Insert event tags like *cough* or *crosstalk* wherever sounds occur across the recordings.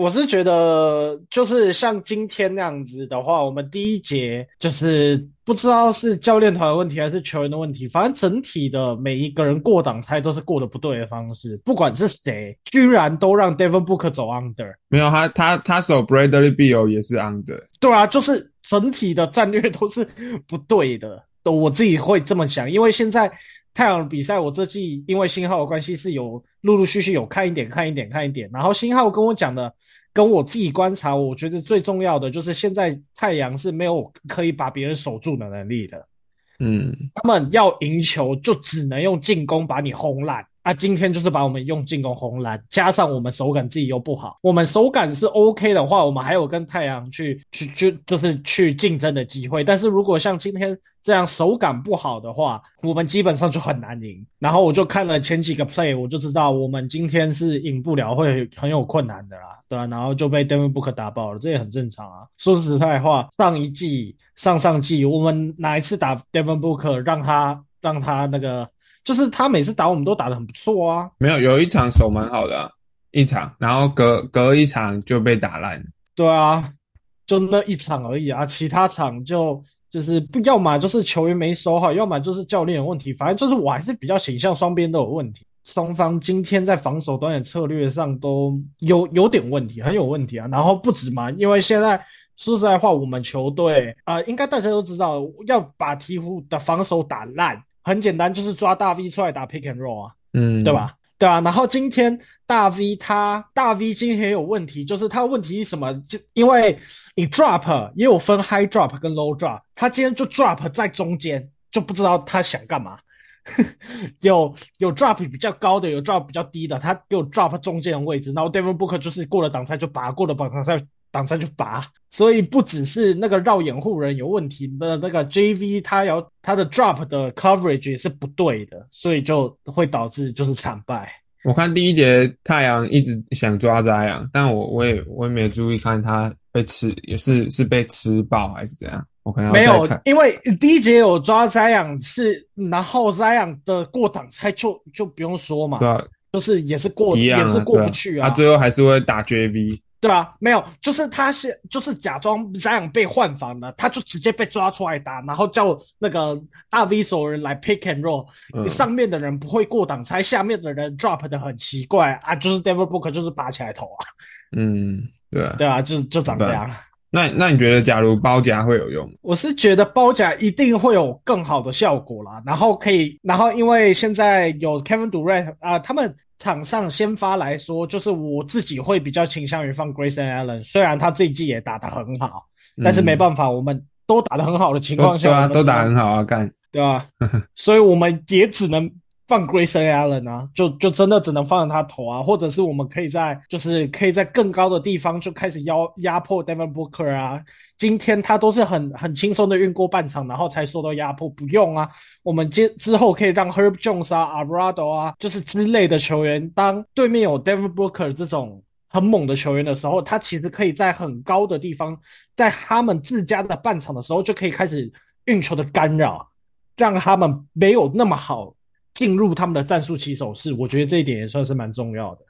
我是觉得，就是像今天那样子的话，我们第一节就是不知道是教练团的问题还是球员的问题，反正整体的每一个人过挡拆都是过的不对的方式，不管是谁，居然都让 Devin Booker 走 under。没有他，他他守 Bradley Beal 也是 under。对啊，就是整体的战略都是不对的。都我自己会这么想，因为现在太阳比赛，我这季因为新号的关系是有陆陆续续有看一点、看一点、看一点。然后新号跟我讲的，跟我自己观察，我觉得最重要的就是现在太阳是没有可以把别人守住的能力的。嗯，他们要赢球就只能用进攻把你轰烂。啊，今天就是把我们用进攻轰烂，加上我们手感自己又不好，我们手感是 OK 的话，我们还有跟太阳去去就就是去竞争的机会。但是如果像今天这样手感不好的话，我们基本上就很难赢。然后我就看了前几个 play，我就知道我们今天是赢不了，会很有困难的啦，对啊，然后就被 Devin Booker 打爆了，这也很正常啊。说实在话，上一季、上上季我们哪一次打 Devin Booker 让他让他那个？就是他每次打我们都打得很不错啊，没有有一场手蛮好的一场，然后隔隔一场就被打烂。对啊，就那一场而已啊，其他场就就是不要么就是球员没守好，要么就是教练有问题，反正就是我还是比较倾向双边都有问题。双方今天在防守端的策略上都有有点问题，很有问题啊。然后不止嘛，因为现在说实在话，我们球队啊，应该大家都知道要把鹈鹕的防守打烂。很简单，就是抓大 V 出来打 pick and roll 啊，嗯，对吧？对啊，然后今天大 V 他大 V 今天也有问题，就是他问题是什么？就因为你 drop 也有分 high drop 跟 low drop，他今天就 drop 在中间，就不知道他想干嘛。*laughs* 有有 drop 比较高的，有 drop 比较低的，他给我 drop 中间的位置，然后 Devin Booker 就是过了挡拆就拔，过了挡拆挡拆就拔，所以不只是那个绕掩护人有问题的那个 JV，他要他的 drop 的 coverage 也是不对的，所以就会导致就是惨败。我看第一节太阳一直想抓摘啊，但我我也我也没注意看他被吃，也是是被吃爆还是怎样？我可能没有，因为第一节有抓摘养是，然后摘养的过挡拆就就不用说嘛，对，就是也是过也是过不去啊，他最后还是会打 JV。对啊，没有，就是他先就是假装这样被换防了，他就直接被抓出来打，然后叫那个大 V 手人来 pick and roll，上面的人不会过挡拆，下面的人 drop 的很奇怪啊，就是 Devil Book 就是拔起来投啊，嗯，对，对啊，就就长这样。那那你觉得，假如包夹会有用？我是觉得包夹一定会有更好的效果啦。然后可以，然后因为现在有 Kevin Durant 啊，他们场上先发来说，就是我自己会比较倾向于放 Grayson Allen。虽然他这一季也打得很好，但是没办法，我们都打得很好的情况下，对啊，都打很好啊，干，对吧？所以我们也只能。放 Grayson Allen 啊，就就真的只能放在他头啊，或者是我们可以在就是可以在更高的地方就开始压压迫 Devin Booker 啊。今天他都是很很轻松的运过半场，然后才受到压迫，不用啊。我们接之后可以让 Herb Jones 啊、a r a d o 啊，就是之类的球员，当对面有 Devin Booker 这种很猛的球员的时候，他其实可以在很高的地方，在他们自家的半场的时候就可以开始运球的干扰，让他们没有那么好。进入他们的战术起手式，我觉得这一点也算是蛮重要的。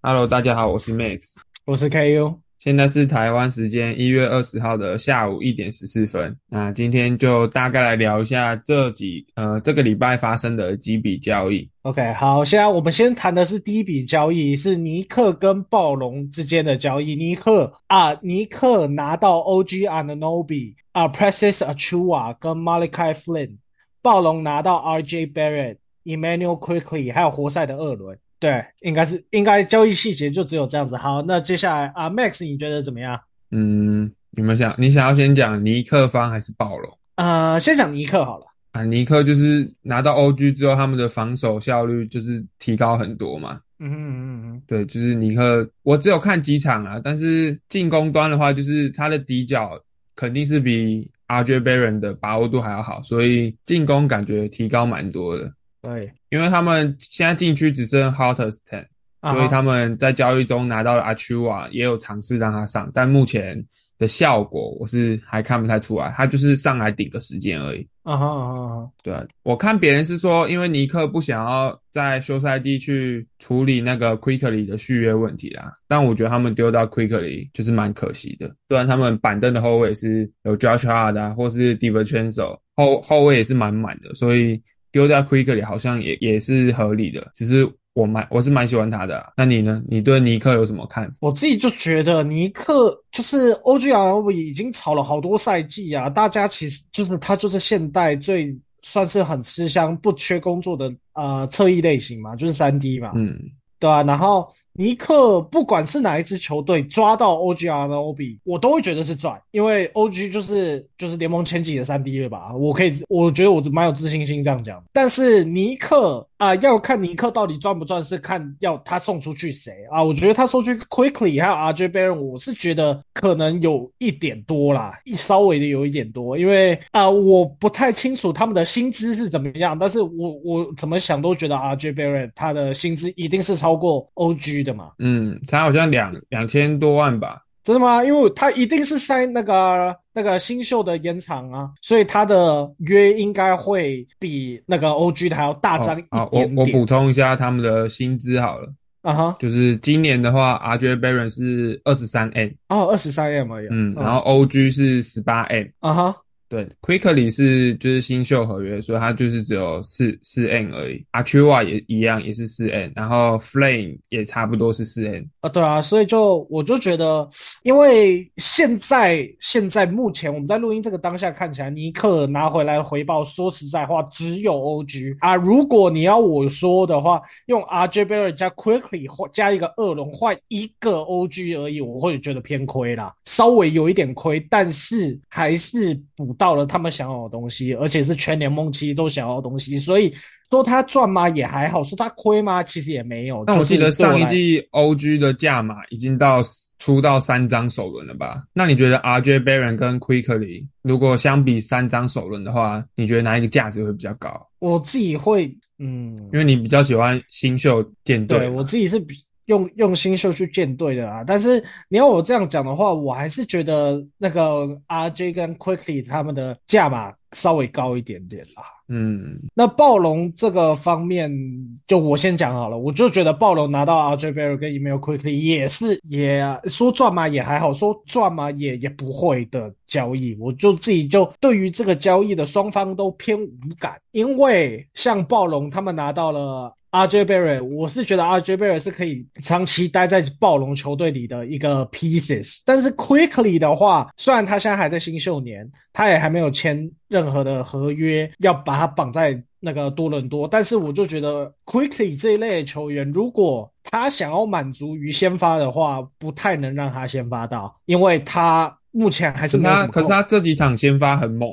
Hello，大家好，我是 Max，我是 KU。现在是台湾时间一月二十号的下午一点十四分。那今天就大概来聊一下这几呃这个礼拜发生的几笔交易。OK，好，现在我们先谈的是第一笔交易，是尼克跟暴龙之间的交易。尼克啊，尼克拿到 OG and Nobi 啊，Precious Achua 跟 Malachi Flynn，暴龙拿到 RJ Barrett、Emmanuel Quickly，还有活塞的二轮。对，应该是应该交易细节就只有这样子。好，那接下来啊，Max，你觉得怎么样？嗯，你们想，你想要先讲尼克方还是暴龙？呃，先讲尼克好了。啊，尼克就是拿到 OG 之后，他们的防守效率就是提高很多嘛。嗯嗯嗯嗯，对，就是尼克，我只有看几场啊，但是进攻端的话，就是他的底角肯定是比 RJ Barron 的把握度还要好，所以进攻感觉提高蛮多的。对，因为他们现在禁区只剩 Hottest Ten，所以他们在交易中拿到了阿丘瓦，也有尝试让他上，但目前的效果我是还看不太出来，他就是上来顶个时间而已。啊哈啊哈，对啊，我看别人是说，因为尼克不想要在休赛季去处理那个 Quickly 的续约问题啦，但我觉得他们丢到 Quickly 就是蛮可惜的。虽然他们板凳的后卫是有 Josh Hart 啊，或是 Divincenzo 后后卫也是满满的，所以丢掉 Quickly 好像也也是合理的。只是我蛮我是蛮喜欢他的。那你呢？你对尼克有什么看法？我自己就觉得尼克就是 OGR 已经炒了好多赛季啊，大家其实就是他就是现代最算是很吃香、不缺工作的呃侧翼类型嘛，就是三 D 嘛，嗯，对啊，然后尼克不管是哪一支球队抓到 OG r o b 我都会觉得是赚，因为 OG 就是就是联盟前几的三 D 了吧，我可以我觉得我蛮有自信心这样讲。但是尼克啊、要看尼克到底赚不赚，是看要他送出去谁啊。我觉得他送去 Quickly 还有 RJ Barron，我是觉得可能有一点多啦，一稍微的有一点多，因为啊、我不太清楚他们的薪资是怎么样，但是我我怎么想都觉得 RJ Barron 他的薪资一定是超过 OG 的嘛。嗯，他好像两两千多万吧。真的吗？因为他一定是塞那个那个新秀的延长啊，所以他的约应该会比那个 OG 的还要大张一好，我。我补充一下他们的薪资好了，啊哈，就是今年的话，RJ Barron 是二十三 M，哦，二十三 M 而已。嗯，然后 OG 是十八 M，啊哈，对，Quickly 是就是新秀合约，所以它就是只有四四 N 而已。Achua 也一样，也是四 N，然后 Flame 也差不多是四 N。啊对啊，所以就我就觉得，因为现在现在目前我们在录音这个当下看起来，尼克拿回来的回报，说实在话只有 OG 啊。如果你要我说的话，用 RJ Berry 加 Quickly 或加一个二龙换一个 OG 而已，我会觉得偏亏啦，稍微有一点亏，但是还是补到了他们想要的东西，而且是全联盟其实都想要的东西，所以说他赚吗也还好，说他亏吗其实也没有。但我记得上一季 OG 的价码已经到出到三张首轮了吧？那你觉得 RJ Barron 跟 Quickly 如果相比三张首轮的话，你觉得哪一个价值会比较高？我自己会，嗯，因为你比较喜欢新秀舰队，对我自己是比用用新秀去建队的啊。但是你要我这样讲的话，我还是觉得那个 RJ 跟 Quickly 他们的价码稍微高一点点啦。嗯，那暴龙这个方面，就我先讲好了，我就觉得暴龙拿到 RJ Barrett 跟 Email Quickly 也是也说赚嘛也还好，说赚嘛也也不会的交易，我就自己就对于这个交易的双方都偏无感，因为像暴龙他们拿到了。RJ Barrett，我是觉得 RJ Barrett 是可以长期待在暴龙球队里的一个 pieces，但是 Quickly 的话，虽然他现在还在新秀年，他也还没有签任何的合约，要把他绑在那个多伦多，但是我就觉得 Quickly 这一类的球员，如果他想要满足于先发的话，不太能让他先发到，因为他目前还是没有可是他这几场先发很猛，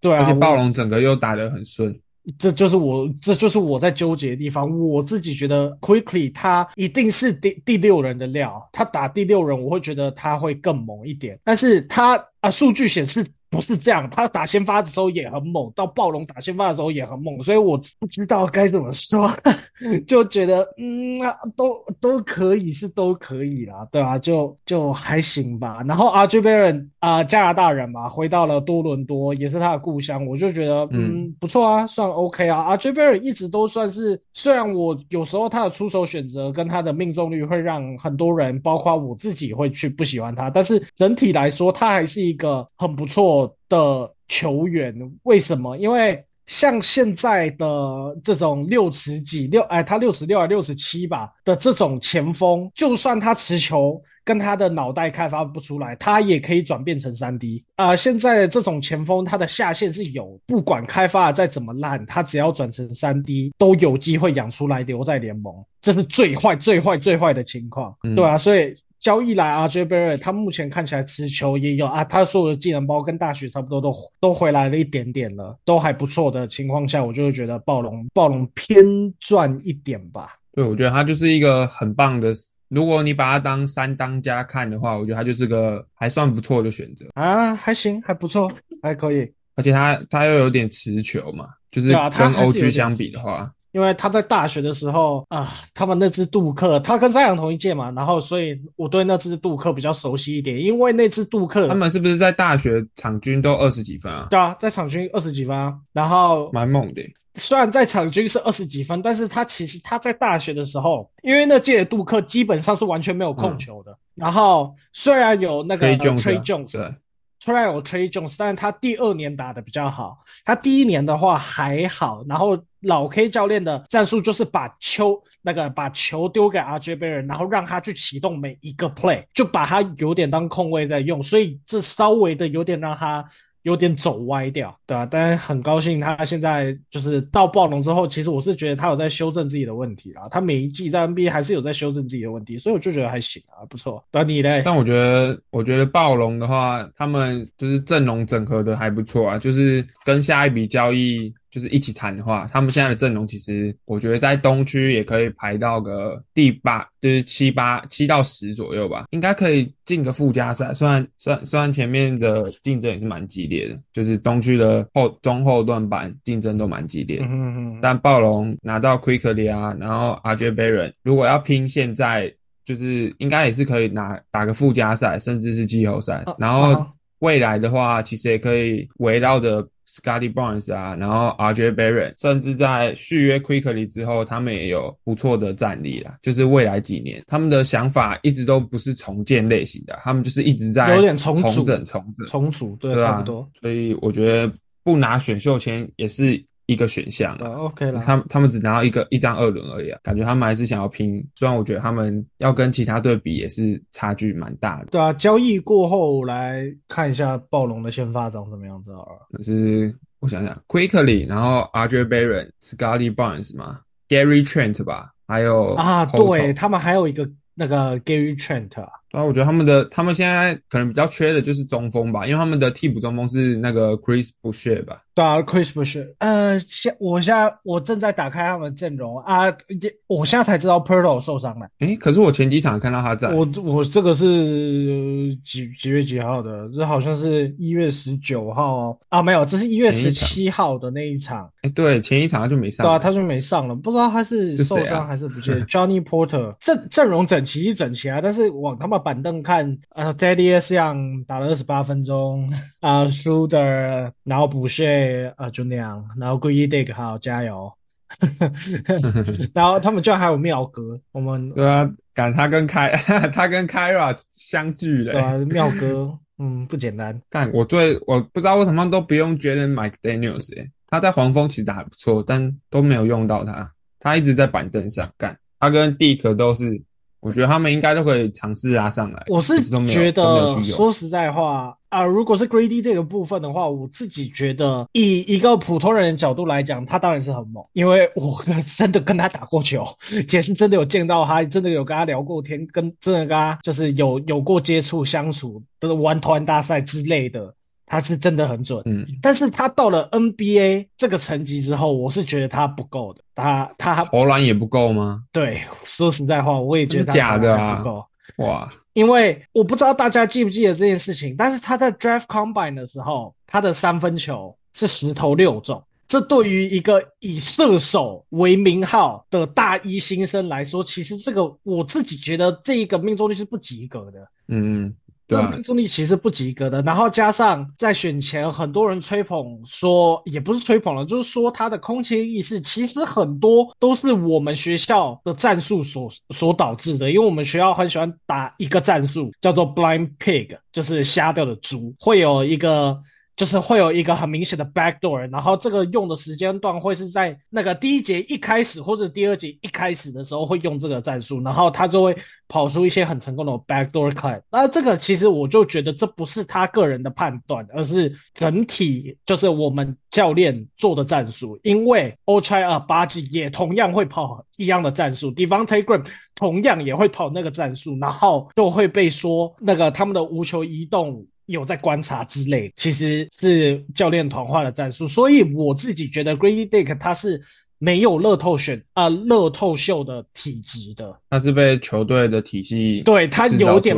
对啊，而且暴龙整个又打得很顺。这就是我，这就是我在纠结的地方。我自己觉得 Quickly 他一定是第第六人的料，他打第六人，我会觉得他会更猛一点。但是他啊，数据显示不是这样，他打先发的时候也很猛，到暴龙打先发的时候也很猛，所以我不知道该怎么说，*laughs* 就觉得嗯啊，都都可以是都可以啦，对啊，就就还行吧。然后 RJ Barron 啊、加拿大人嘛，回到了多伦多，也是他的故乡，我就觉得嗯不错啊，算 OK 啊。RJ Barron 一直都算是，虽然我有时候他的出手选择跟他的命中率会让很多人，包括我自己会去不喜欢他，但是整体来说，他还是一个很不错的球员。为什么？因为像现在的这种六十几六，哎，他六十六还六十七吧的这种前锋，就算他持球跟他的脑袋开发不出来，他也可以转变成三 D 啊、现在这种前锋，他的下限是有，不管开发的再怎么烂，他只要转成三 D 都有机会养出来留在联盟，这是最坏、最坏、最坏的情况，嗯对啊，所以。交易来 RJ Barrett，他目前看起来持球也有啊，他所有的技能包跟大学差不多都都回来了一点点了，都还不错的情况下，我就会觉得暴龙暴龙偏赚一点吧。对，我觉得他就是一个很棒的。如果你把他当三当家看的话，我觉得他就是个还算不错的选择。啊，还行，还不错，还可以。而且他他又有点持球嘛，就是跟 OG 相比的话，因为他在大学的时候啊，他们那支杜克，他跟山羊同一届嘛，然后所以我对那支杜克比较熟悉一点，因为那支杜克他们是不是在大学场均都二十几分啊？对啊，在场均二十几分啊，然后蛮猛的。虽然在场均是二十几分，但是他其实他在大学的时候，因为那届的杜克基本上是完全没有控球的，然后虽然有那个 Trey Jones，对，虽然有 Trey Jones，但是他第二年打的比较好，他第一年的话还好，然后老 K 教练的战术就是把球那个把球丢给 RJ B，然后让他去启动每一个 play，就把他有点当空位在用，所以这稍微的有点让他。有点走歪掉，对啊，但是很高兴他现在就是到暴龙之后，其实我是觉得他有在修正自己的问题啊，他每一季在 NBA 还是有在修正自己的问题，所以我就觉得还行啊，不错。那啊，你嘞？但我觉得，我觉得暴龙的话，他们就是阵容整合的还不错啊，就是跟下一笔交易就是一起谈的话，他们现在的阵容其实我觉得在东区也可以排到个第八，就是七八七到十左右吧，应该可以进个附加赛。虽然虽然虽然前面的竞争也是蛮激烈的，就是东区的后中后段板竞争都蛮激烈的。嗯嗯嗯，但暴龙拿到 Quickly 啊，然后 RJ Barrett，如果要拼现在，就是应该也是可以拿打个附加赛，甚至是季后赛。啊然后啊未来的话，其实也可以围绕着 Scotty Barnes 啊，然后 RJ Barrett，甚至在续约 Quickly 之后，他们也有不错的战力啦。就是未来几年，他们的想法一直都不是重建类型的，他们就是一直在有点重整重整。重组对，差不多。所以我觉得不拿选秀签也是一个选项啊。，OK 了。他们他们只拿到一个一张二轮而已啊，感觉他们还是想要拼。虽然我觉得他们要跟其他队比也是差距蛮大的，对啊，交易过后来看一下暴龙的先发长什么样子好了。可是我想想，Quickly，然后 RJ Barrett、Scotty Barnes 嘛，Gary Trent 吧，还有啊对他们还有一个那个 Gary Trent 啊，对啊，我觉得他们的他们现在可能比较缺的就是中锋吧，因为他们的替补中锋是那个 Chris Boucher 吧，对啊，Chris 不是，呃，现我现在我正在打开他们的阵容啊，也我现在才知道 Pirtle 受伤了。诶，可是我前几场看到他在，我我这个是呃几几月几号的？这好像是一月十九号哦。啊，没有，这是一月十七号的那一场。诶，对，前一场他就没上对啊，，他就没上了，不知道他是受伤还是不记得。*laughs* Johnny Porter 阵阵容整齐是整齐啊，但是往他们板凳看，呃，Daddy S 样打了二十八分钟，啊、，Shooter 然后补血，呃，就那样，然后 Dick 好加油，*laughs* 然后他们居然还有妙哥，我们 *laughs* 对啊，赶他跟开 *laughs* 他跟 Kyra 相聚了、对啊，妙哥，嗯，不简单。但我对我不知道为什么都不用 Jalen Mike Daniels 诶、他在黄蜂其实打得不错，但都没有用到他，他一直在板凳上干。他跟 Dick 都是，我觉得他们应该都可以尝试拉上来。我是觉得，说实在话啊、如果是 greedy 这个部分的话，我自己觉得，以一个普通人的角度来讲，他当然是很猛，因为我真的跟他打过球，也是真的有见到他，真的有跟他聊过天，跟真的跟他就是有有过接触相处，都是玩团大赛之类的，他是真的很准。嗯，但是他到了 NBA 这个层级之后，我是觉得他不够的，他他投篮也不够吗？对，说实在话，我也觉得他假的啊不够。哇，因为我不知道大家记不记得这件事情，但是他在 draft combine 的时候，他的三分球是十投六中。这对于一个以射手为名号的大一新生来说，其实这个我自己觉得这一个命中率是不及格的。嗯，对命，中率其实不及格的，然后加上在选前很多人吹捧说，也不是吹捧了，就是说他的空切意识其实很多都是我们学校的战术所所导致的，因为我们学校很喜欢打一个战术叫做 blind pig，就是瞎掉的猪，会有一个。就是会有一个很明显的 backdoor，然后这个用的时间段会是在那个第一节一开始或者第二节一开始的时候会用这个战术，然后他就会跑出一些很成功的 backdoor cut。那这个其实我就觉得这不是他个人的判断，而是整体就是我们教练做的战术，因为 Ochai 啊巴基也同样会跑一样的战术 d e v o n t e g r a m 同样也会跑那个战术，然后就会被说那个他们的无球移动。有在观察之类，其实是教练团化的战术，所以我自己觉得 Grady Dick 他是没有乐透选啊、乐透秀的体质的，他是被球队的体系对他有点。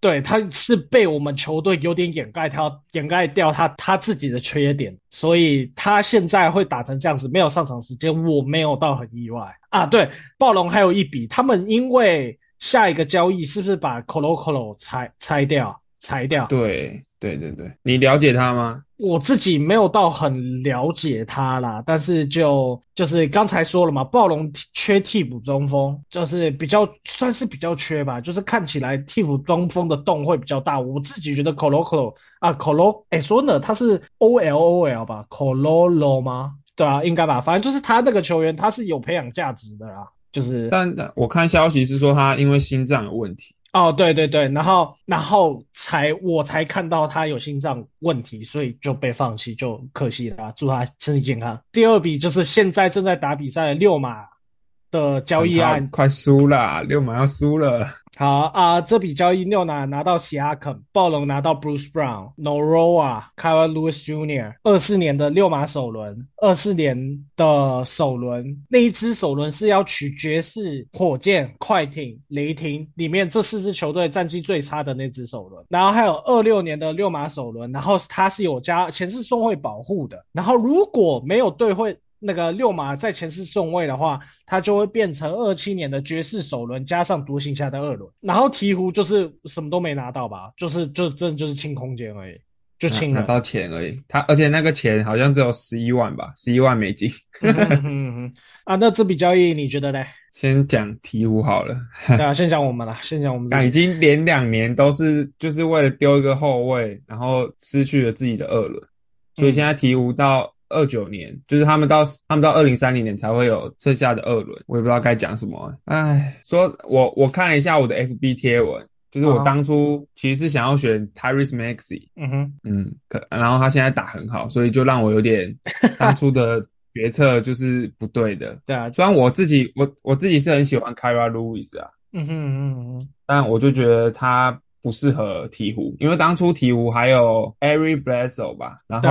对，他是被我们球队有点掩盖他掩盖掉他他自己的缺点，所以他现在会打成这样子，没有上场时间，我没有到很意外啊。对，暴龙还有一笔，他们因为下一个交易是不是把 Colo Colo 拆拆掉裁掉？对。对对对，你了解他吗？我自己没有到很了解他啦，但是就就是刚才说了嘛，暴龙缺替补中锋，就是比较算是比较缺吧，就是看起来替补中锋的洞会比较大。我自己觉得 Cololo 啊，Colo 哎说呢，他是 O L O L 吧，Colo 吗？对啊，应该吧，反正就是他那个球员，他是有培养价值的啦，就是。但我看消息是说他因为心脏有问题。哦，对对对，然后然后才我才看到他有心脏问题，所以就被放弃，就可惜了。祝他身体健康。第二笔就是现在正在打比赛的六马的交易案，快输了，六马要输了。好啊，这笔交易六拿拿到 Siakam，暴龙拿到 Bruce Brown，Noroa、Kyle Lewis Jr. 二四年的六马首轮，二四年的首轮那一支首轮是要取爵士、火箭、快艇、雷霆里面这四支球队战绩最差的那支首轮，然后还有二六年的六马首轮，然后它是有加前世送会保护的，然后如果没有队会。那个六马在前四顺位的话，它就会变成二七年的爵士首轮加上独行侠的二轮，然后鹈鹕就是什么都没拿到吧，就是就真的就是清空间而已，就清拿到钱而已。他而且那个钱好像只有十一万吧，十一万美金。啊，那这笔交易你觉得呢？先讲鹈鹕好了。对啊，先讲我们了，先讲我们。那已经连两年都是就是为了丢一个后卫，然后失去了自己的二轮，所以现在鹈鹕到。二九年，就是他们到他们到二零三零年才会有剩下的二轮，我也不知道该讲什么。唉，说我我看了一下我的 FB 贴文，就是我当初其实是想要选 Tyrese Maxey，嗯哼，嗯，可然后他现在打很好，所以就让我有点 *laughs* 当初的决策就是不对的。*laughs* 对啊，虽然我自己我我自己是很喜欢 Kyra Lewis 啊，嗯哼嗯嗯，但我就觉得他。不适合鹈鹕，因为当初鹈鹕还有 Ari Bledsoe 吧，然后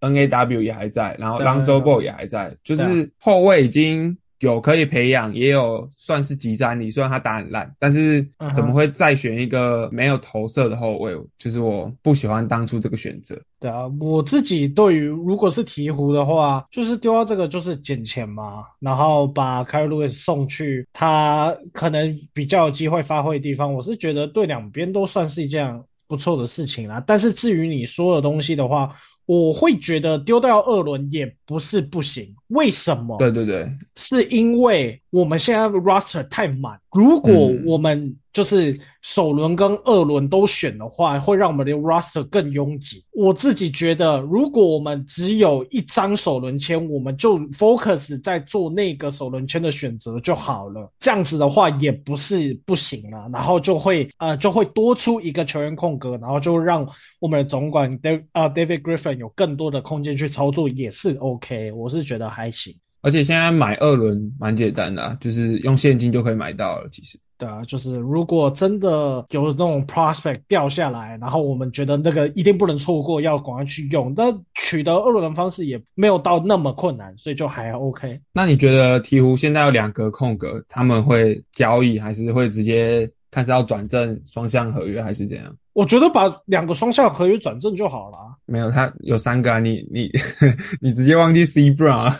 N A W 也还在，然后 Lonzo Ball 也还在，就是后卫已经。有可以培养，也有算是集战力。虽然他打很烂，但是怎么会再选一个没有投射的后卫？就是我不喜欢当初这个选择。对啊，我自己对于如果是鹈鹕的话，就是丢到这个就是捡钱嘛，然后把凯尔路易斯送去他可能比较有机会发挥的地方。我是觉得对两边都算是一件不错的事情啦。但是至于你说的东西的话，我会觉得丢掉二轮也不是不行，为什么？对对对，是因为我们现在 roster 太满，如果我们。就是首轮跟二轮都选的话，会让我们的 roster 更拥挤。我自己觉得，如果我们只有一张首轮签，我们就 focus 在做那个首轮签的选择就好了。这样子的话也不是不行啊。然后就会呃就会多出一个球员空格，然后就让我们的总管 David 啊 David Griffin 有更多的空间去操作，也是 OK。我是觉得还行。而且现在买二轮蛮简单的，就是用现金就可以买到了。其实。对啊，就是如果真的有那种 prospect 掉下来，然后我们觉得那个一定不能错过，要赶快去用。那取得二轮的方式也没有到那么困难，所以就还 OK。那你觉得鹈鹕现在有两个空格，他们会交易还是会直接看是要转正双向合约还是怎样？我觉得把两个双向合约转正就好了。没有，他有三个啊，你你 *laughs* 你直接忘记 C Brown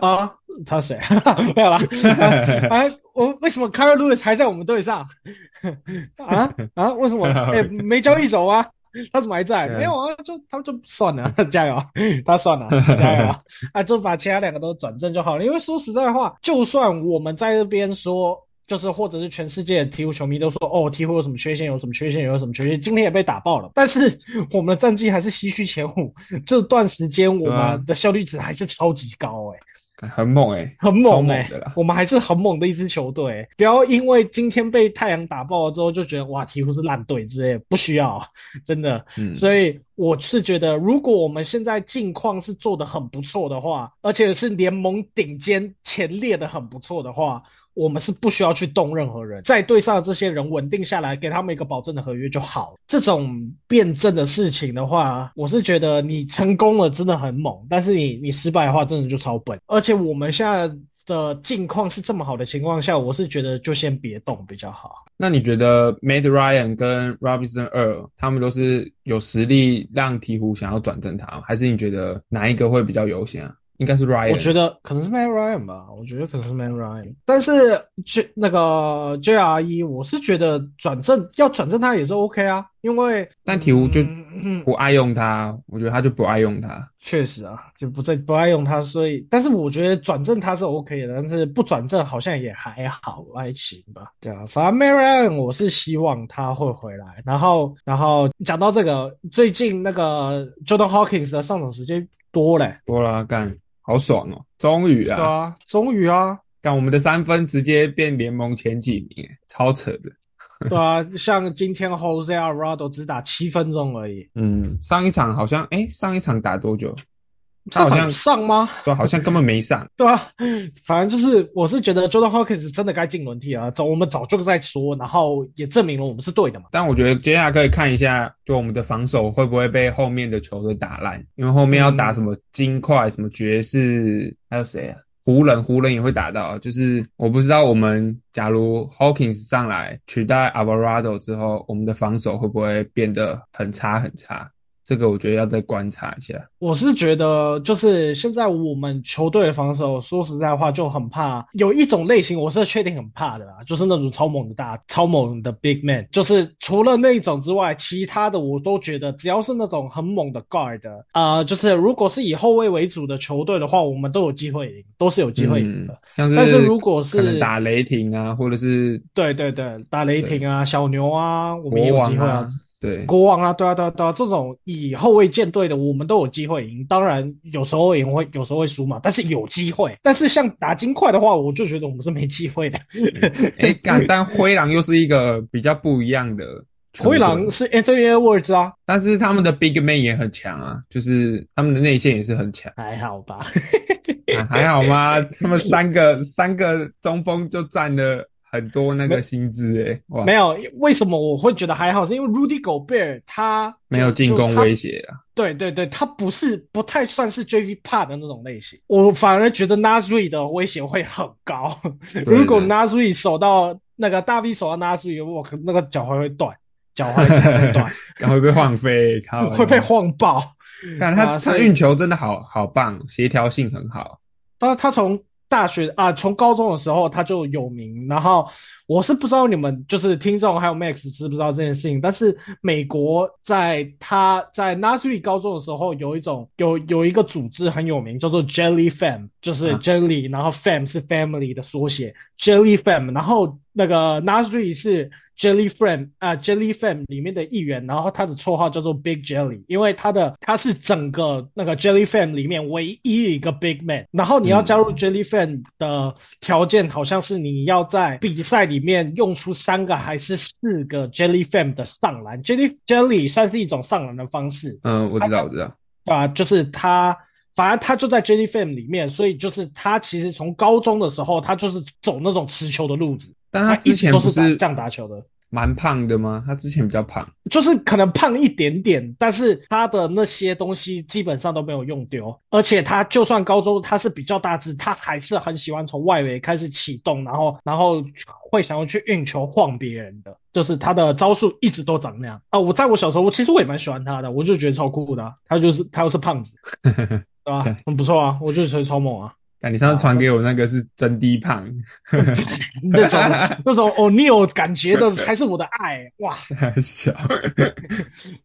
啊。他谁？*laughs* 没有啦。啊，*laughs* 我为什么 Carl Lewis 还在我们队上？*laughs* 啊啊？为什么？哎，没交易走啊？他怎么还在？没有啊，就他们就算了，加油，他算了，加油啊！就把其他两个都转正就好了。因为说实在话，就算我们在这边说，就是或者是全世界的鹈鹕球迷都说，哦，鹈鹕有什么缺陷？有什么缺陷？有什么缺陷？今天也被打爆了。但是我们的战绩还是唏嘘前五，这段时间我们的效率值还是超级高，哎。很猛哎，很猛哎，我们还是很猛的一支球队。不要因为今天被太阳打爆了之后就觉得哇，鹈鹕是烂队之类，不需要，*laughs* 真的。所以我是觉得，如果我们现在近况是做的很不错的话，而且是联盟顶尖前列的很不错的话。我们是不需要去动任何人，在队上的这些人稳定下来，给他们一个保证的合约就好。这种辩证的事情的话，我是觉得你成功了真的很猛，但是你你失败的话真的就超笨。而且我们现在的境况是这么好的情况下，我是觉得就先别动比较好。那你觉得 Matt Ryan 跟 Robinson Earl 他们都是有实力让鹈鹕想要转正他？还是你觉得哪一个会比较优先啊？应该是 Ryan，我觉得可能是 Matt Ryan 吧，我觉得可能是 Matt Ryan，但是 J 那个 JRE，我是觉得转正要转正他也是 OK 啊，因为但鹈鹕就嗯不爱用他，我觉得他就不爱用他。确实啊，就不再不爱用他，所以但是我觉得转正他是 OK 的，但是不转正好像也还好，还行吧。对啊，反正 Matt Ryan 我是希望他会回来，然后然后讲到这个，最近那个 Jordan Hawkins 的上场时间多嘞，多了干。好爽哦！终于啊，对啊，终于啊，但我们的三分直接变联盟前几名，超扯的。对啊，像今天 Jose Alvarado 只打七分钟而已。嗯，上一场好像，哎，上一场打多久？他好像上吗？对，好像根本没上。*laughs* 对啊，反正就是，我是觉得 Jordan Hawkins 真的该进轮替啊。早我们早就在说，然后也证明了我们是对的嘛。但我觉得接下来可以看一下，就我们的防守会不会被后面的球队打烂，因为后面要打什么金块、什么爵士，还有谁啊？湖人，湖人也会打到。就是我不知道，我们假如 Hawkins 上来取代 Alvarado 之后，我们的防守会不会变得很差很差？这个我觉得要再观察一下。我是觉得，就是现在我们球队的防守，说实在话就很怕。有一种类型，我是确定很怕的啦，就是那种超猛的大、超猛的 big man。就是除了那一种之外，其他的我都觉得，只要是那种很猛的 guard，啊，就是如果是以后卫为主的球队的话，我们都有机会赢，都是有机会赢的。像是，但是如果是打雷霆啊，或者是对对对，打雷霆啊，小牛啊，我们也有机会啊。对，国王啊，对啊，对啊，对啊，这种以后卫舰队的，我们都有机会赢。当然，有时候赢会，有时候会输嘛，但是有机会。但是像打金块的话，我就觉得我们是没机会的。哎，*laughs* 但灰狼又是一个比较不一样的。灰狼是 Anthony Edwards 啊，但是他们的 Big Man 也很强啊，就是他们的内线也是很强。还好吧？还好吗？他们三个三个中锋就占了。很多那个薪资诶，没有，为什么我会觉得还好？是因为 Rudy Gobert 他没有进攻威胁啊。对对对，他不是不太算是 JV Part 的那种类型。我反而觉得 Nazri 的威胁会很高。*laughs* 如果 Nazri 守到那个大 V 守到 Nazri，我那个脚踝会断，脚踝会断，*laughs* 会被晃飞，会被晃爆。但他他运球真的好好棒，协调性很好。他他从。大学啊，从高中的时候他就有名。然后我是不知道你们就是听众还有 Max 知不知道这件事情。但是美国在他在 Nasri 高中的时候，有一种有有一个组织很有名，叫做 Jelly Fam，就是 Jelly，然后 Fam 是 Family 的缩写，Jelly Fam。然后那个 Nasri 是。Jelly Fam 啊，Jelly Fam 里面的一员，然后他的绰号叫做 Big Jelly，因为他的他是整个那个 Jelly Fam 里面唯一一个 Big Man。然后你要加入 Jelly Fam 的条件，好像是你要在比赛里面用出三个还是四个 Jelly Fam 的上篮。Jelly Jelly 算是一种上篮的方式。嗯，我知道，我知道。啊，就是他，反正他就在 Jelly Fam 里面，所以就是他其实从高中的时候，他就是走那种持球的路子。但他之前都是这样打球的，蛮胖的吗？他之前比较胖，就是可能胖一点点，但是他的那些东西基本上都没有用丢。而且他就算高中他是比较大只，他还是很喜欢从外围开始启动，然后然后会想要去运球晃别人的，就是他的招数一直都长那样啊。我在我小时候，我其实我也蛮喜欢他的，我就觉得超酷的。他就是他又是胖子，*laughs* 对吧？很不错啊，我就觉得超猛啊。你上次传给我那个是真低胖，*laughs* 那种那种哦，你有感觉的才是我的爱哇！*laughs* 小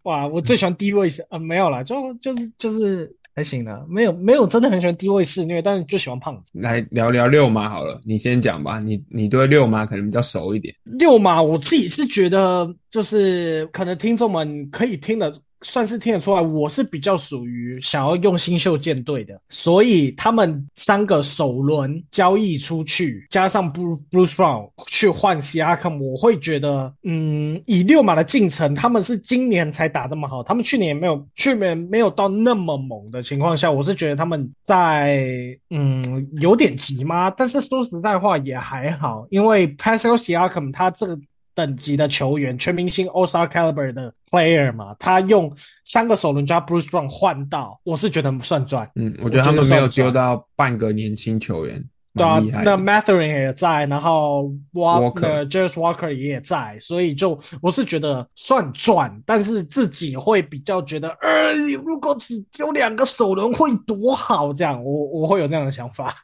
哇，我最喜欢低位是啊，没有啦，就就是就是还行的，没有没有真的很喜欢低位肆虐，但是就喜欢胖子。来聊聊六马好了，你先讲吧，你你对六马可能比较熟一点。六马我自己是觉得，就是可能听众们可以听的。算是听得出来，我是比较属于想要用新秀舰队的，所以他们三个首轮交易出去，加上 Bruce Brown 去换 C R M，我会觉得，嗯，以六马的进程，他们是今年才打这么好，他们去年也没有，去年没有到那么猛的情况下，我是觉得他们在，嗯，有点急吗？但是说实在话也还好，因为 Pascal C R M 他这个。等级的球员，全明星 All Star caliber 的 player 嘛，他用三个首轮加 Bruce Brown 换到，我是觉得算赚。嗯，我觉得他们没有丢到半个年轻球员，对啊那 Matherin 也在，然后 Walker、Walker James Walker 也在，所以就我是觉得算赚，但是自己会比较觉得，呃，如果只丢两个首轮会多好，这样我我会有那样的想法。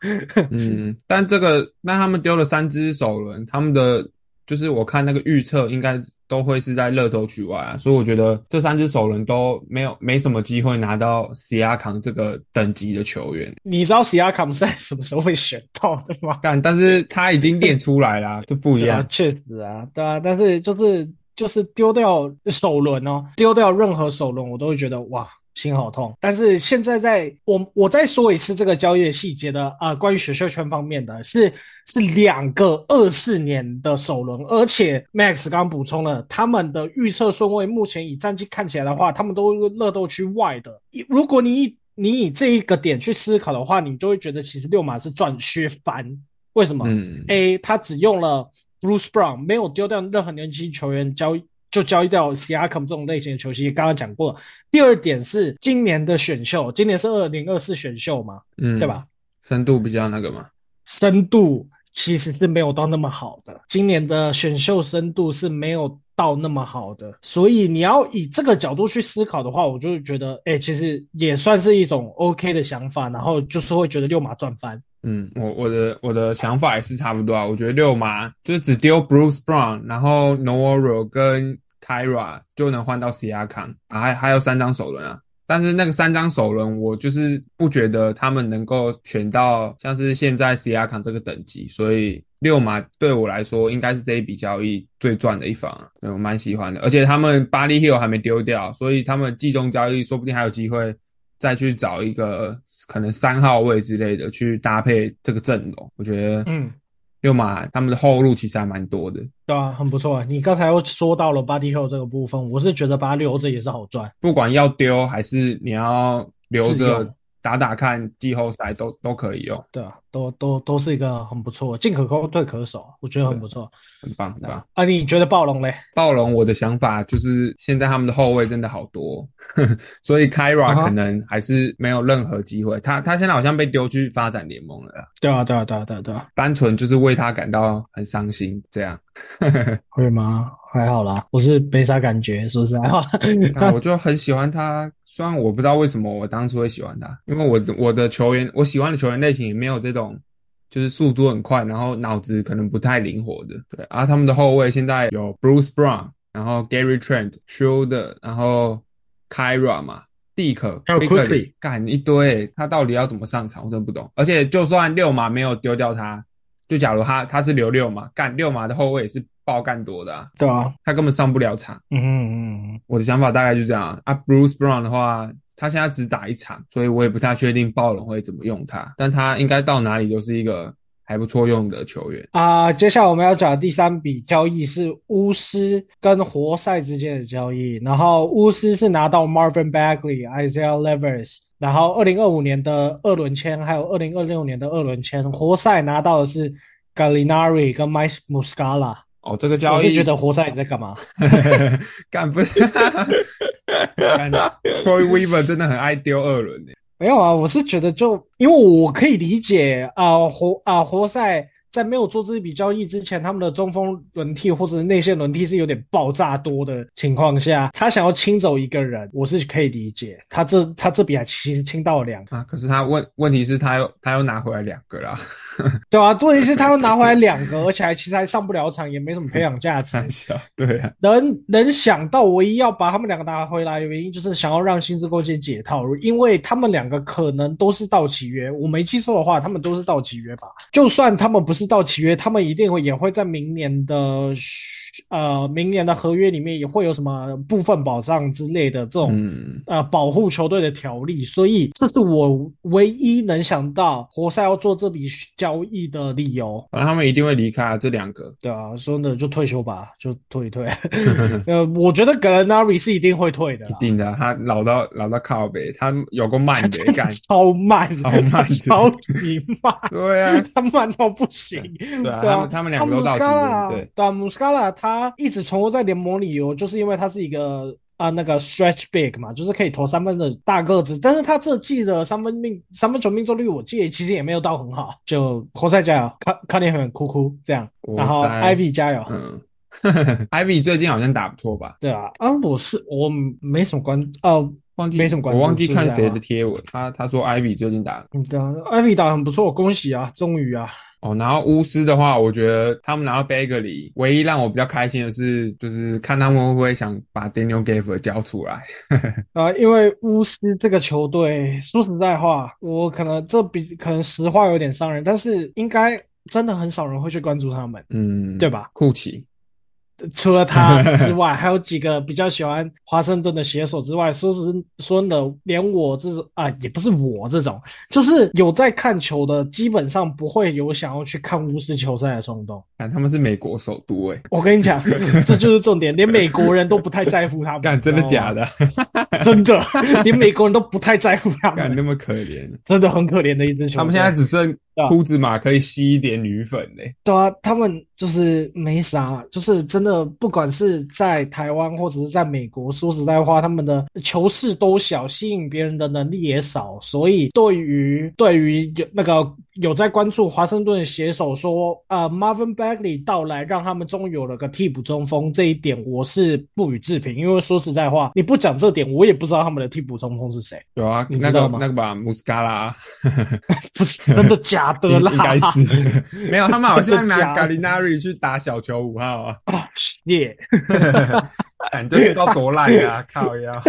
嗯，但这个那他们丢了三只首轮，他们的就是我看那个预测应该都会是在乐透区外啊，所以我觉得这三只首轮都没有没什么机会拿到 C R 康这个等级的球员。你知道 Siakam 是在什么时候会选到的吗？*laughs* 但但是他已经练出来啦，就不一样。确实啊，对啊，但是就是就是丢掉首轮哦，丢掉任何首轮，我都会觉得哇。心好痛，但是现在在我我再说一次这个交易的细节的啊、关于选秀圈方面的是是两个二四年的首轮，而且 Max 刚刚补充了他们的预测顺位，目前以战绩看起来的话，他们都是乐斗区外的。如果你以你以这一个点去思考的话，你就会觉得其实六马是赚削翻，为什么？嗯 A 他只用了 Bruce Brown，没有丢掉任何年轻球员交易，就交易掉 Siakam 这种类型的球星。刚刚讲过了。第二点是今年的选秀，今年是二零二四选秀嘛，嗯，对吧？？深度比较那个嘛。深度其实是没有到那么好的，今年的选秀深度是没有到那么好的，所以你要以这个角度去思考的话，我就会觉得，哎、其实也算是一种 OK 的想法，然后就是会觉得六马赚翻。嗯，我我的我的想法也是差不多啊。我觉得六马就是只丢 Bruce Brown，然后 Nooro 跟 Tyra 就能换到 C R 康啊，还还有三张首轮啊。但是那个三张首轮，我就是不觉得他们能够选到像是现在 C R 康这个等级，所以六马对我来说应该是这一笔交易最赚的一方啊，对我蛮喜欢的。而且他们巴黎 Hill 还没丢掉，所以他们季中交易说不定还有机会再去找一个可能三号位之类的去搭配这个阵容。我觉得嗯，六马他们的后路其实还蛮多的，对啊，很不错。你刚才又说到了 Body Hill 这个部分，我是觉得把它留着也是好赚。不管要丢还是你要留着用打打看季后赛都 *laughs* 都可以用，对啊，都都都是一个很不错，进可攻退可守，我觉得很不错。很棒很棒。啊，你觉得暴龙嘞？暴龙我的想法就是现在他们的后卫真的好多，*laughs* 所以 Kyra 可能还是没有任何机会。他他现在好像被丢去发展联盟了啦，对啊，对啊，对啊，对啊，对啊，单纯就是为他感到很伤心这样。*laughs* 会吗？还好啦，我是没啥感觉，说实在话。那我就很喜欢他，虽然我不知道为什么我当初会喜欢他，因为我的我的球员，我喜欢的球员类型也没有这种，就是速度很快，然后脑子可能不太灵活的。对，然后他们的后卫现在有 Bruce Brown，然后 Gary Trent、Schroeder，然后 Kyra 嘛。蒂克还有 Quickly Quickly 干一堆，他到底要怎么上场？我真的不懂。而且就算六马没有丢掉他，就假如他他是留六马，干六马的后卫也是爆干多的啊，对啊，他根本上不了场。嗯嗯嗯，我的想法大概就这样啊。Bruce Brown 的话，他现在只打一场，所以我也不太确定暴龙会怎么用他，但他应该到哪里都是一个还不错用的球员。啊、接下来我们要讲的第三笔交易是巫师跟活塞之间的交易，然后巫师是拿到 Marvin Bagley、Isaiah Levers，然后二零二五年的二轮签，还有二零二六年的二轮签，活塞拿到的是 Gallinari 跟 Mike Muscala。哦，这个交易我是觉得活塞你在干嘛？*laughs* 干不是干，Troy Weaver 真的很爱丢二轮诶。没有啊，我是觉得就因为我可以理解啊、活啊、活塞在没有做这笔交易之前，他们的中锋轮替或者内线轮替是有点爆炸多的情况下，他想要清走一个人，我是可以理解。他这他这笔还其实清到了两个，啊，可是他问问题是他又他又拿回来两个啦，对啊，问题是他又拿回来两个，而且还其实还上不了场，也没什么培养价值。对啊，能能想到唯一要把他们两个拿回来的原因，就是想要让薪资空间解套，因为他们两个可能都是到期约，我没记错的话，他们都是到期约吧。就算他们不是到期约，他们一定会也会在明年的呃明年的合约里面也会有什么部分保障之类的这种、嗯，呃保护球队的条例，所以这是我唯一能想到活塞要做这笔交易的理由。反正他们一定会离开啊，这两个。对啊，说呢就退休吧，就退一退。*laughs* 呃，我觉得格兰纳瑞是一定会退的，一定的啊，他老到老到靠北，他有个慢的 *laughs* 干，超慢，超慢超级慢，对啊，他慢到不行。对啊，他们，他们两个都到期了，对，对啊，姆斯卡拉他一直存活在联盟里哦，就是因为他是一个啊那个 stretch big 嘛，就是可以投三分的大个子，但是他这季的三分命三分球命中率，我记得其实也没有到很好。就活塞加油，看看你很哭哭这样，然后 Ivy 加油，嗯。*laughs* Ivy 最近好像打不错吧？对啊，啊，我是我没什么关哦，忘记没什么关我忘记看谁的贴文，他他说 Ivy 最近打，嗯，对啊，Ivy 打很不错，恭喜啊，终于啊。哦，然后巫师的话，我觉得他们拿到 Bagley，唯一让我比较开心的是，就是看他们会不会想把 Daniel g a f f e r 交出来。*laughs* 啊，因为巫师这个球队，说实在话，我可能这比可能实话有点伤人，但是应该真的很少人会去关注他们，嗯，对吧？库奇。除了他之外，还有几个比较喜欢华盛顿的写手之外，说是说的，连我这种啊，也不是我这种，就是有在看球的，基本上不会有想要去看巫师球赛的冲动。但他们是美国首都诶，我跟你讲，*laughs* 这就是重点，连美国人都不太在乎他们。*laughs* 干，真的假的？真的，*laughs* 连美国人都不太在乎他们。干，那么可怜，真的很可怜的一支球队。他们现在只剩。库兹马可以吸一点女粉嘞，对啊，他们就是没啥，就是真的，不管是在台湾或者是在美国，说实在话，他们的球势都小，吸引别人的能力也少，所以对于对于有那个有在关注华盛顿的写手说，呃，Marvin Bagley 到来，让他们终于有了个替补中锋，这一点我是不予置评，因为说实在话，你不讲这点，我也不知道他们的替补中锋是谁。有啊，你知道吗？那个吧，穆斯卡拉，*laughs* 不是真的假？假的啦，应该是。*laughs* 没有，他们好像拿 Gallinari 去打小球五号啊，耶，*laughs* *laughs* 反正知道多烂呀，靠呀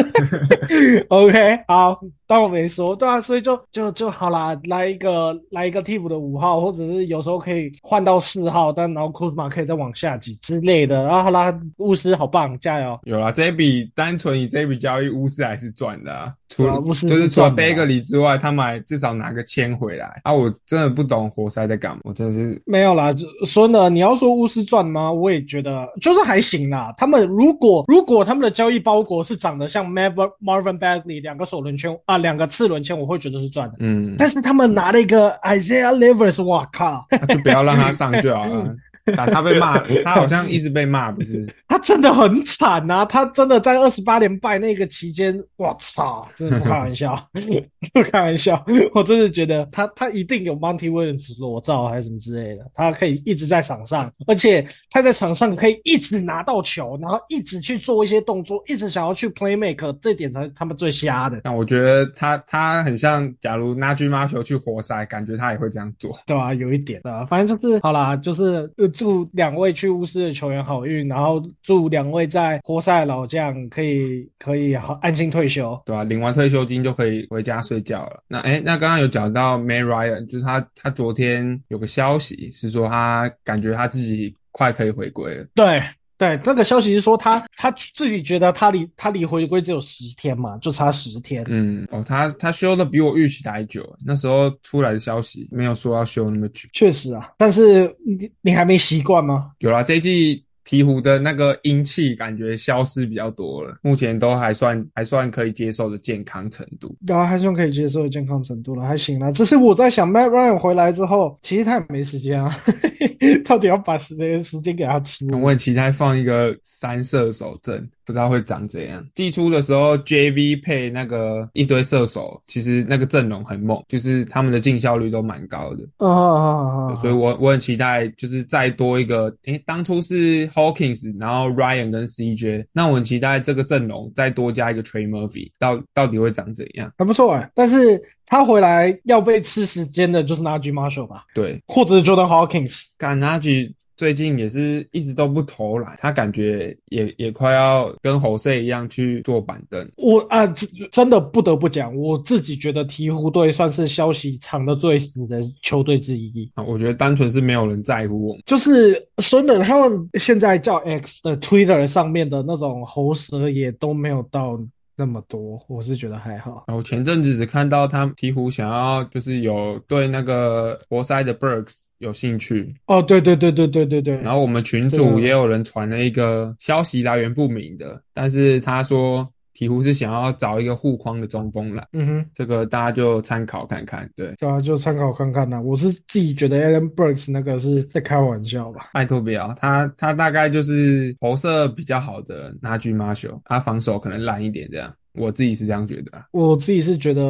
，OK，好。当我没说，对啊，所以就就就好啦，来一个来一个替补的五号，或者是有时候可以换到四号，但然后库兹马可以再往下挤之类的。然后好啦，巫师好棒，加油！有啦，这一笔单纯以这一笔交易，巫师还是赚的啊。除了就是除了贝格里之外，他们还至少拿个签回来啊！我真的不懂活塞在干嘛，我真的是没有啦。说呢，你要说巫师赚吗？我也觉得就是还行啦。他们如果如果他们的交易包裹是长得像 Marvin Marvin Bagley 两个首轮圈啊。两个次轮签我会觉得是赚的，嗯，但是他们拿了一个 Isaiah Livers，哇靠，就不要让他上就好了。*laughs* *laughs* *laughs* 打他被骂，*laughs* 他好像一直被骂，不是？他真的很惨呐！他真的在二十八连败那个期间，我操，真的不开玩笑，*laughs* 不开玩笑，我真的觉得他他一定有 Monty Williams 裸照还是什么之类的，他可以一直在场上，而且他在场上可以一直拿到球，然后一直去做一些动作，一直想要去 play make，这点才是他们最瞎的。那我觉得他他很像，假如拿巨马球去活塞，感觉他也会这样做，对吧？有一点的，反正就是好啦，就是祝两位去巫师的球员好运，然后祝两位在活塞老将可以可以好安心退休，对啊，领完退休金就可以回家睡觉了。那哎，那刚刚有讲到 May Ryan，就是他他昨天有个消息是说他感觉他自己快可以回归了。对。对，那个消息是说他他自己觉得他离他离回归只有十天嘛，就差十天。嗯，哦，他他休的比我预期的还久，那时候出来的消息没有说要休那么久。确实啊，但是你你还没习惯吗？有啦，这一季。鹈鹕的那个阴气感觉消失比较多了，目前都还算还算可以接受的健康程度，然后还算可以接受的健康程度了，还行啦。只是我在想，Matt Ryan 回来之后，其实他也没时间啊，*laughs* 到底要把时间时间给他吃？我很期待放一个三射手阵。不知道会长怎样。季初的时候，JV 配那个一堆射手，其实那个阵容很猛，就是他们的进效率都蛮高的。哦哦哦！所以我我很期待，就是再多一个。诶，当初是 Hawkins，然后 Ryan 跟 CJ，那我很期待这个阵容再多加一个 Trey Murphy，到到底会长怎样？还不错哎，但是他回来要被吃时间的就是 Najee Marshall 吧？对，或者是 Jordan Hawkins。干 Najee。最近也是一直都不投篮，他感觉也也快要跟侯赛一样去坐板凳。我啊，真的不得不讲，我自己觉得鹈鹕队算是消息藏的最死的球队之一啊。我觉得单纯是没有人在乎我，就是说的他们现在叫 X 的 Twitter 上面的那种喉舌也都没有到。那么多，我是觉得还好。然后前阵子只看到他鹈鹕想要，就是有对那个活塞的 Burks 有兴趣。哦，对对对对对对对。然后我们群主也有人传了一个消息来源不明的，但是他说鹈鹕是想要找一个护框的中锋来，嗯哼，这个大家就参考看看。对，大家，就参考看看呐。我是自己觉得 Alan Burks 那个是在开玩笑吧。拜托不要，他他大概就是投射比较好的拿局马修，他防守可能烂一点这样。我自己是这样觉得，我自己是觉得，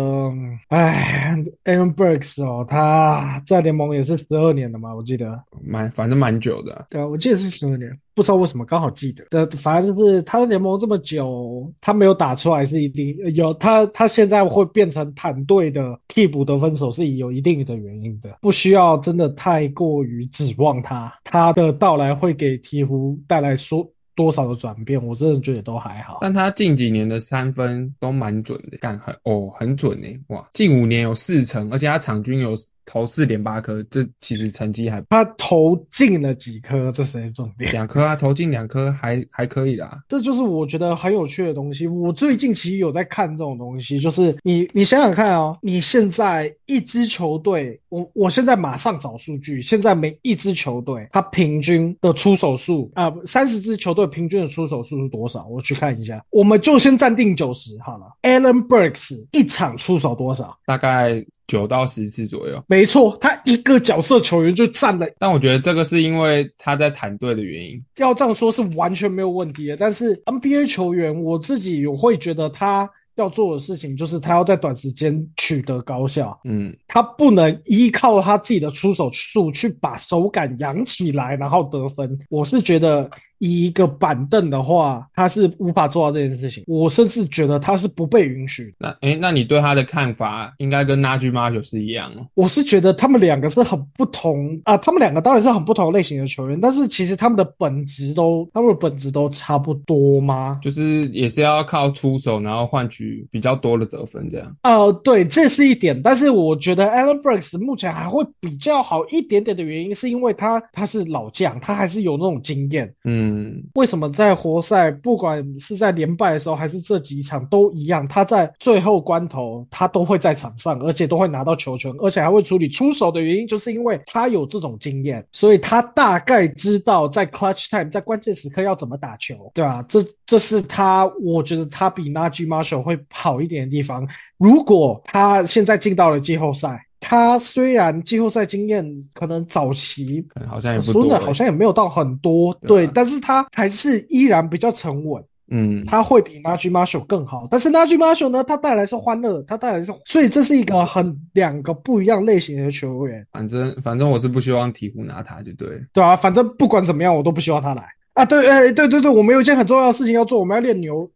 哎，Aaron Burks 哦，他在联盟也是十二年了嘛，我记得，蛮反正蛮久的。对啊，我记得是十二年，不知道为什么刚好记得。对，反正就是他在联盟这么久，他没有打出来是一定有他，他现在会变成坦队的替补得分手是有一定的原因的，不需要真的太过于指望他，他的到来会给鹈鹕带来说。多少的转变，我真的觉得都还好。但他近几年的三分都蛮准的，干很哦很准呢，哇，近五年有四成，而且他场均有。投四点八颗，这其实成绩还他投进了几颗，这才是重点。两颗啊，投进两颗还还可以啦。这就是我觉得很有趣的东西。我最近其实有在看这种东西，就是你你想想看啊，你现在一支球队，我我现在马上找数据，现在每一支球队它平均的出手数啊，三十支球队平均的出手数是多少？我去看一下，我们就先暂定九十好了。Alan Burks 一场出手多少？大概。九到十次左右，没错，他一个角色球员就占了。但我觉得这个是因为他在团队的原因，要这样说是完全没有问题的。但是 NBA 球员，我自己有会觉得他要做的事情就是他要在短时间取得高效，嗯，他不能依靠他自己的出手数去把手感扬起来，然后得分。我是觉得。以一个板凳的话，他是无法做到这件事情。我甚至觉得他是不被允许。那诶，那你对他的看法应该跟 Najee Marshall 是一样哦。我是觉得他们两个是很不同啊，他们两个当然是很不同类型的球员，但是其实他们的本质都，他们的本质都差不多吗？就是也是要靠出手，然后换取比较多的得分这样。呃，对，这是一点。但是我觉得 Alan Brooks 目前还会比较好一点点的原因，是因为他他是老将，他还是有那种经验。嗯。嗯，为什么在活塞，不管是在连败的时候，还是这几场都一样，他在最后关头，他都会在场上，而且都会拿到球权，而且还会处理出手的原因，就是因为他有这种经验，所以他大概知道在 clutch time，在关键时刻要怎么打球，对啊，这这是他，我觉得他比 Najee Marshall 会好一点的地方。如果他现在进到了季后赛。他虽然季后赛经验可能早期好像也不多，好像也没有到很多，对，但是他还是依然比较沉稳，嗯，他会比 Najee Marshall 更好，但是 Najee Marshall 呢，他带来是欢乐，他带来是，所以这是一个很两个不一样类型的球员。反正反正我是不希望鹈鹕拿他就对，对啊，反正不管怎么样，我都不希望他来啊。对，哎，对对对，我们有一件很重要的事情要做，我们要练留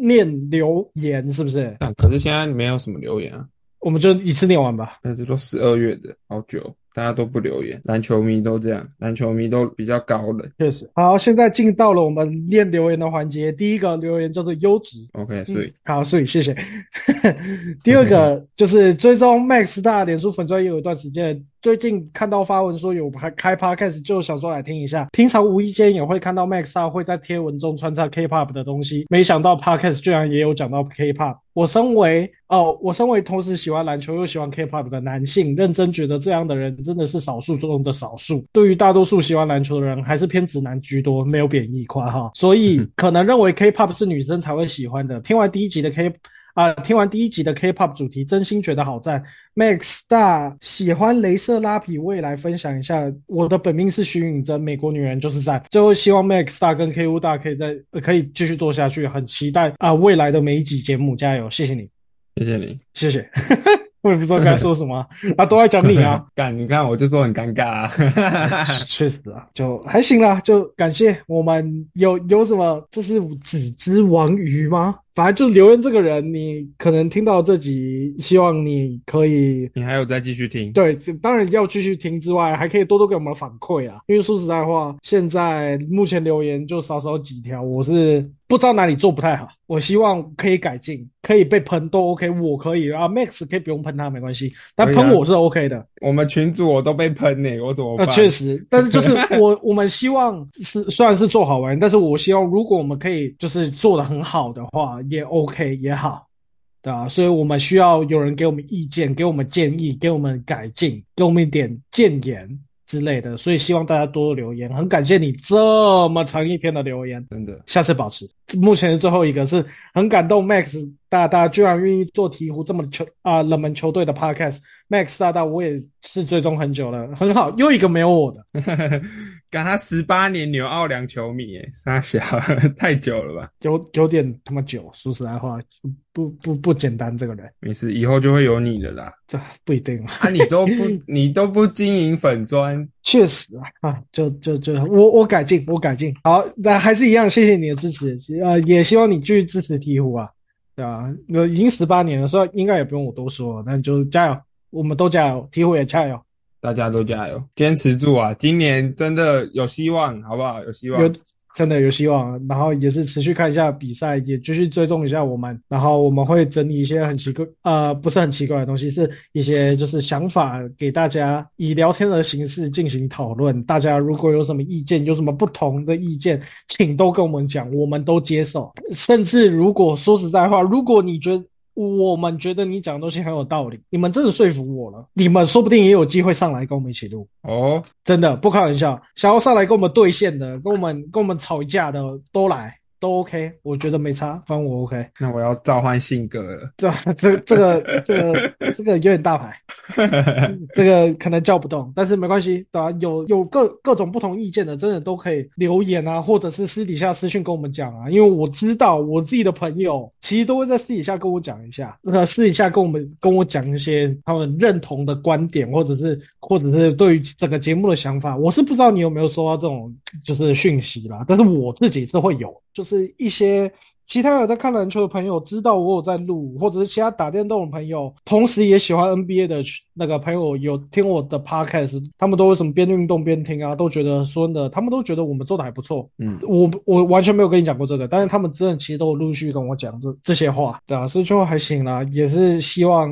念留言，是不是？可是现在没有什么留言啊。我们就一次念完吧。那这都十二月的，好久，大家都不留言。篮球迷都这样，篮球迷都比较高冷。确实。好，现在进到了我们念留言的环节。第一个留言就是优质。OK，所以好，所以谢谢。*laughs* 第二个就是追踪 Max 大脸书粉专也有一段时间。最近看到发文说有开开 podcast，就想说来听一下。平常无意间也会看到 Max 会在贴文中穿插 K-pop 的东西，没想到 podcast 居然也有讲到 K-pop。我身为哦，我身为同时喜欢篮球又喜欢 K-pop 的男性，认真觉得这样的人真的是少数中的少数。对于大多数喜欢篮球的人，还是偏直男居多，没有贬义夸哈。所以可能认为 K-pop 是女生才会喜欢的。听完第一集的 K。啊，听完第一集的 K-pop 主题，真心觉得好赞。Max 大喜欢镭射拉皮，未来分享一下。我的本命是徐允珍，美国女人就是赞。最后希望 Max 大跟 KU 大可以在可以继续做下去，很期待啊未来的每一集节目，加油！谢谢你，谢谢你，谢谢。*laughs* 我也不知道该说什么啊，*laughs* 都在讲你啊。*laughs* 干，你看我就说很尴尬啊。确实啊，就还行啦，就感谢我们有有什么，这是子之王鱼吗？反正就是留言这个人，你可能听到这集，希望你可以，你还有再继续听，对，当然要继续听之外，还可以多多给我们反馈啊。因为说实在话，现在目前留言就少少几条，我是不知道哪里做不太好，我希望可以改进，可以被喷都 OK，我可以啊，Max 可以不用喷他没关系，但喷我是 OK 的。我们群主我都被喷呢，我怎么办？确实，但是就是 *laughs* 我我们希望是虽然是做好玩，但是我希望如果我们可以就是做的很好的话。也 OK 也好，对啊，所以我们需要有人给我们意见，给我们建议，给我们改进，给我们一点建言，之类的，所以希望大家多多留言。很感谢你这么长一篇的留言，真的。下次保持。目前的最后一个是很感动，Max 大大居然愿意做鹈鹕这么球啊冷门球队的 Podcast，Max 大大我也是追踪很久了，很好，又一个没有我的。*laughs* 赶他十八年牛奥良球迷，哎，傻小，*laughs* 太久了吧？有有点他妈久，说实在话，不不不简单，这个人。没事，以后就会有你的啦。这不一定啊，你都不 *laughs* 你都不经营粉砖，确实啊啊，就就就我我改进，我改进。好，那还是一样，谢谢你的支持，呃，也希望你继续支持鹈鹕啊，对啊？那已经十八年了，所以应该也不用我多说，那就加油，我们都加油，鹈鹕也加油。大家都加油，坚持住啊！今年真的有希望，好不好？有希望，有真的有希望。然后也是持续看一下比赛，也继续追踪一下我们。然后我们会整理一些很奇怪，呃，不是很奇怪的东西，是一些就是想法给大家以聊天的形式进行讨论。大家如果有什么意见，有什么不同的意见，请都跟我们讲，我们都接受。甚至如果说实在话，如果你觉得，我们觉得你讲的东西很有道理，你们真的说服我了。你们说不定也有机会上来跟我们一起录哦，真的不开玩笑。想要上来跟我们对线的，跟我们跟我们吵一架的都来。都 OK，我觉得没差，反正我 OK。那我要召唤性格了。这这这个这个这个有点大牌，*laughs* 这个可能叫不动，但是没关系，对吧？有有各各种不同意见的，真的都可以留言啊，或者是私底下私信跟我们讲啊。因为我知道我自己的朋友其实都会在私底下跟我讲一下，那私底下跟我们跟我讲一些他们认同的观点，或者是或者是对于整个节目的想法。我是不知道你有没有收到这种就是讯息啦，但是我自己是会有，就是。一些其他有在看篮球的朋友知道我有在录，或者是其他打电动的朋友，同时也喜欢 NBA 的那个朋友有听我的 podcast，他们都为什么边运动边听啊？都觉得说的，他们都觉得我们做的还不错。嗯，我我完全没有跟你讲过这个，但是他们真的其实都陆续跟我讲这这些话，对啊，所以就还行啦，也是希望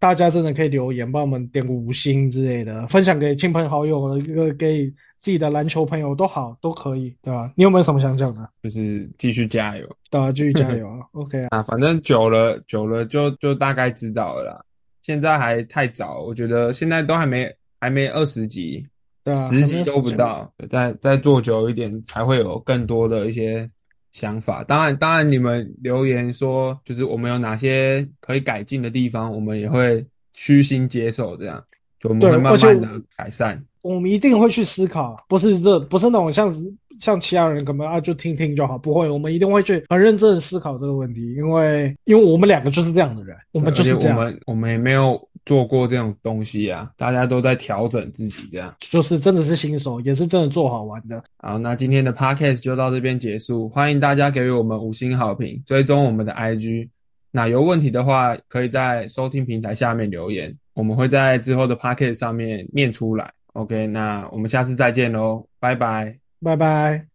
大家真的可以留言帮我们点个五星之类的，分享给亲朋好友，一个给。自己的篮球朋友都好，都可以，对吧？你有没有什么想讲的？就是继续加油，对啊，继续加油啊！*laughs* OK 啊，反正久了久了就就大概知道了啦。现在还太早，我觉得现在都还没还没二十集，对啊，十集都不到，再再做久一点才会有更多的一些想法。当然，当然你们留言说就是我们有哪些可以改进的地方，我们也会虚心接受，这样就我们会慢慢的改善。我们一定会去思考，不是这不是那种像像其他人可能啊就听听就好，不会，我们一定会去很认真的思考这个问题，因为因为我们两个就是这样的人，我们就是这样，我们我们也没有做过这种东西啊，大家都在调整自己，这样就是真的是新手，也是真的做好玩的。好，那今天的 podcast 就到这边结束，欢迎大家给予我们五星好评，追踪我们的 IG，那有问题的话可以在收听平台下面留言，我们会在之后的 podcast 上面念出来。OK，那我们下次再见喽，拜拜，拜拜。